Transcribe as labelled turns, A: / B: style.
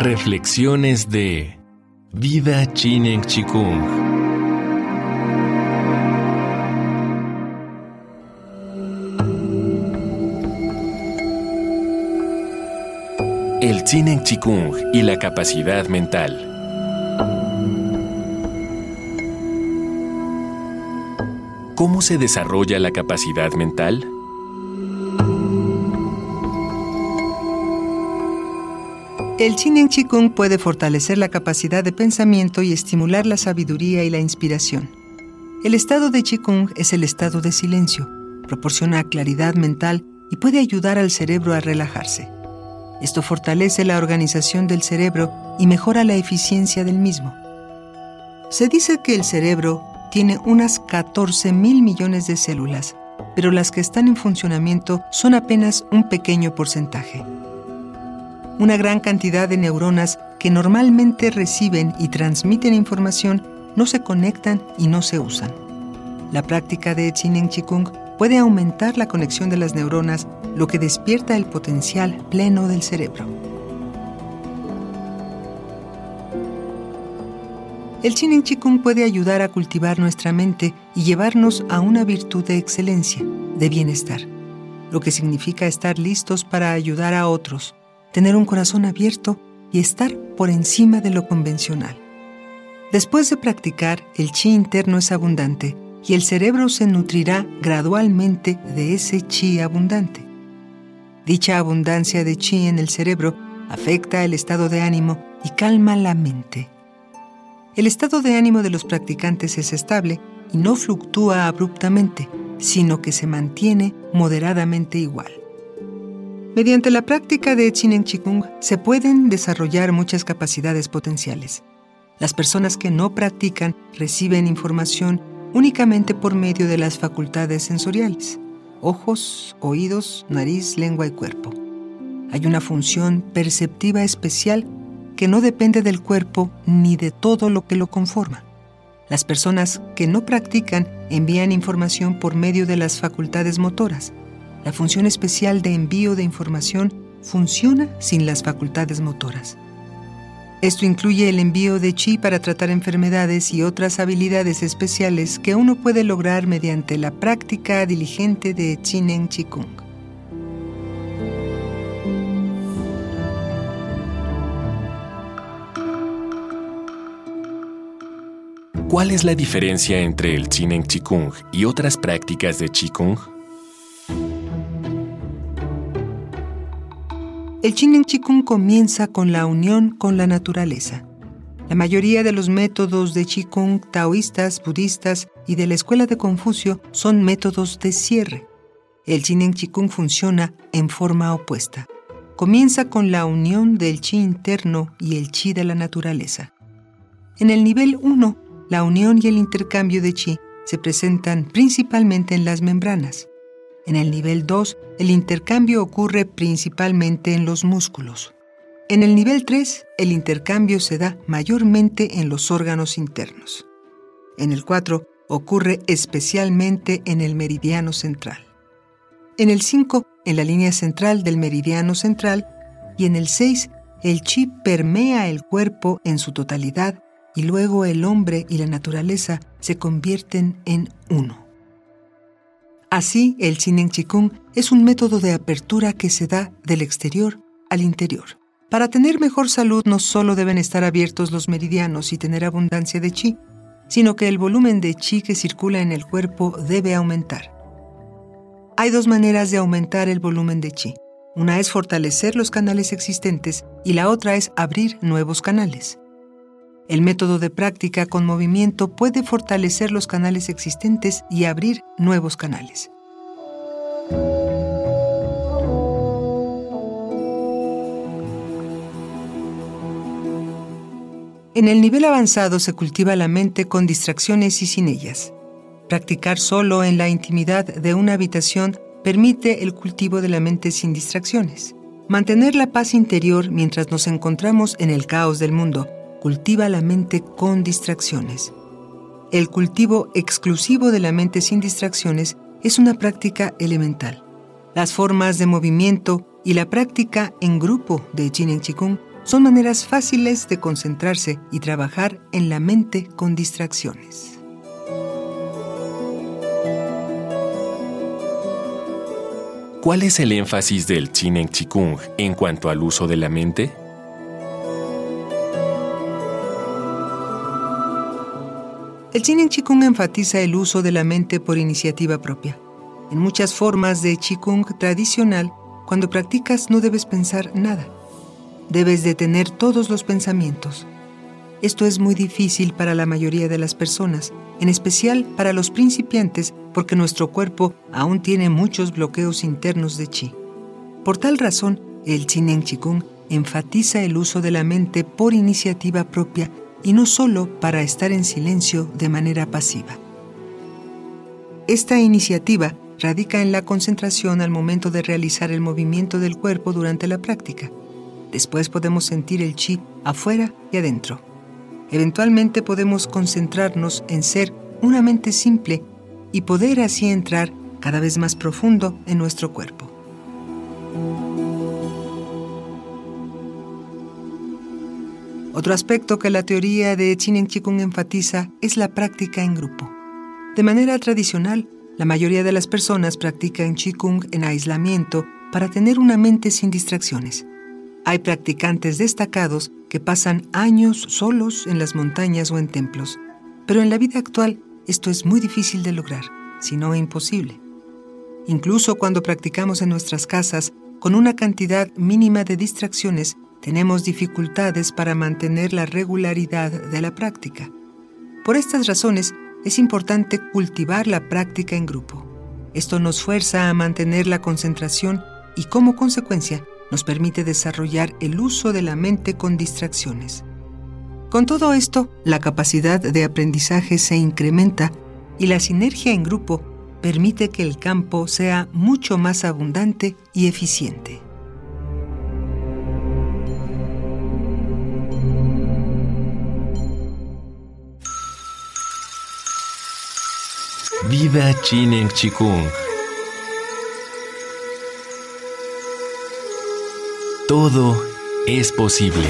A: Reflexiones de Vida Chinen Chikung. El Chinen Chikung y la capacidad mental. ¿Cómo se desarrolla la capacidad mental?
B: El Chinen Chikung puede fortalecer la capacidad de pensamiento y estimular la sabiduría y la inspiración. El estado de Chikung es el estado de silencio, proporciona claridad mental y puede ayudar al cerebro a relajarse. Esto fortalece la organización del cerebro y mejora la eficiencia del mismo. Se dice que el cerebro tiene unas 14 mil millones de células, pero las que están en funcionamiento son apenas un pequeño porcentaje una gran cantidad de neuronas que normalmente reciben y transmiten información no se conectan y no se usan. La práctica de Chinen Chikung puede aumentar la conexión de las neuronas, lo que despierta el potencial pleno del cerebro. El Chinen Chikung puede ayudar a cultivar nuestra mente y llevarnos a una virtud de excelencia, de bienestar, lo que significa estar listos para ayudar a otros, tener un corazón abierto y estar por encima de lo convencional. Después de practicar, el chi interno es abundante y el cerebro se nutrirá gradualmente de ese chi abundante. Dicha abundancia de chi en el cerebro afecta el estado de ánimo y calma la mente. El estado de ánimo de los practicantes es estable y no fluctúa abruptamente, sino que se mantiene moderadamente igual. Mediante la práctica de Chinen Chikung se pueden desarrollar muchas capacidades potenciales. Las personas que no practican reciben información únicamente por medio de las facultades sensoriales, ojos, oídos, nariz, lengua y cuerpo. Hay una función perceptiva especial que no depende del cuerpo ni de todo lo que lo conforma. Las personas que no practican envían información por medio de las facultades motoras, la función especial de envío de información funciona sin las facultades motoras. Esto incluye el envío de chi para tratar enfermedades y otras habilidades especiales que uno puede lograr mediante la práctica diligente de Chinen Chikung.
A: ¿Cuál es la diferencia entre el Chinen Chikung y otras prácticas de Chikung?
B: El Chinen Chikung comienza con la unión con la naturaleza. La mayoría de los métodos de Qigong taoístas, budistas y de la escuela de Confucio son métodos de cierre. El Chinen Chikung funciona en forma opuesta. Comienza con la unión del chi interno y el chi de la naturaleza. En el nivel 1, la unión y el intercambio de chi se presentan principalmente en las membranas. En el nivel 2, el intercambio ocurre principalmente en los músculos. En el nivel 3, el intercambio se da mayormente en los órganos internos. En el 4, ocurre especialmente en el meridiano central. En el 5, en la línea central del meridiano central. Y en el 6, el chi permea el cuerpo en su totalidad y luego el hombre y la naturaleza se convierten en uno. Así, el Chinen Chikung es un método de apertura que se da del exterior al interior. Para tener mejor salud no solo deben estar abiertos los meridianos y tener abundancia de chi, sino que el volumen de chi que circula en el cuerpo debe aumentar. Hay dos maneras de aumentar el volumen de chi. Una es fortalecer los canales existentes y la otra es abrir nuevos canales. El método de práctica con movimiento puede fortalecer los canales existentes y abrir nuevos canales. En el nivel avanzado se cultiva la mente con distracciones y sin ellas. Practicar solo en la intimidad de una habitación permite el cultivo de la mente sin distracciones. Mantener la paz interior mientras nos encontramos en el caos del mundo cultiva la mente con distracciones. El cultivo exclusivo de la mente sin distracciones es una práctica elemental. Las formas de movimiento y la práctica en grupo de Jin Chikung son maneras fáciles de concentrarse y trabajar en la mente con distracciones.
A: ¿Cuál es el énfasis del Qin Chikung en cuanto al uso de la mente?
B: El Qin Chikung enfatiza el uso de la mente por iniciativa propia. En muchas formas de Qigong tradicional, cuando practicas no debes pensar nada. Debes detener todos los pensamientos. Esto es muy difícil para la mayoría de las personas, en especial para los principiantes porque nuestro cuerpo aún tiene muchos bloqueos internos de chi. Por tal razón, el Chinen Chikung enfatiza el uso de la mente por iniciativa propia y no solo para estar en silencio de manera pasiva. Esta iniciativa radica en la concentración al momento de realizar el movimiento del cuerpo durante la práctica. Después podemos sentir el chi afuera y adentro. Eventualmente podemos concentrarnos en ser una mente simple y poder así entrar cada vez más profundo en nuestro cuerpo. Otro aspecto que la teoría de Chinen Chikung enfatiza es la práctica en grupo. De manera tradicional, la mayoría de las personas practican Qigong en aislamiento para tener una mente sin distracciones. Hay practicantes destacados que pasan años solos en las montañas o en templos, pero en la vida actual esto es muy difícil de lograr, si no imposible. Incluso cuando practicamos en nuestras casas con una cantidad mínima de distracciones, tenemos dificultades para mantener la regularidad de la práctica. Por estas razones, es importante cultivar la práctica en grupo. Esto nos fuerza a mantener la concentración y como consecuencia nos permite desarrollar el uso de la mente con distracciones. Con todo esto, la capacidad de aprendizaje se incrementa y la sinergia en grupo permite que el campo sea mucho más abundante y eficiente.
A: Viva Chinen Chikung. Todo es posible.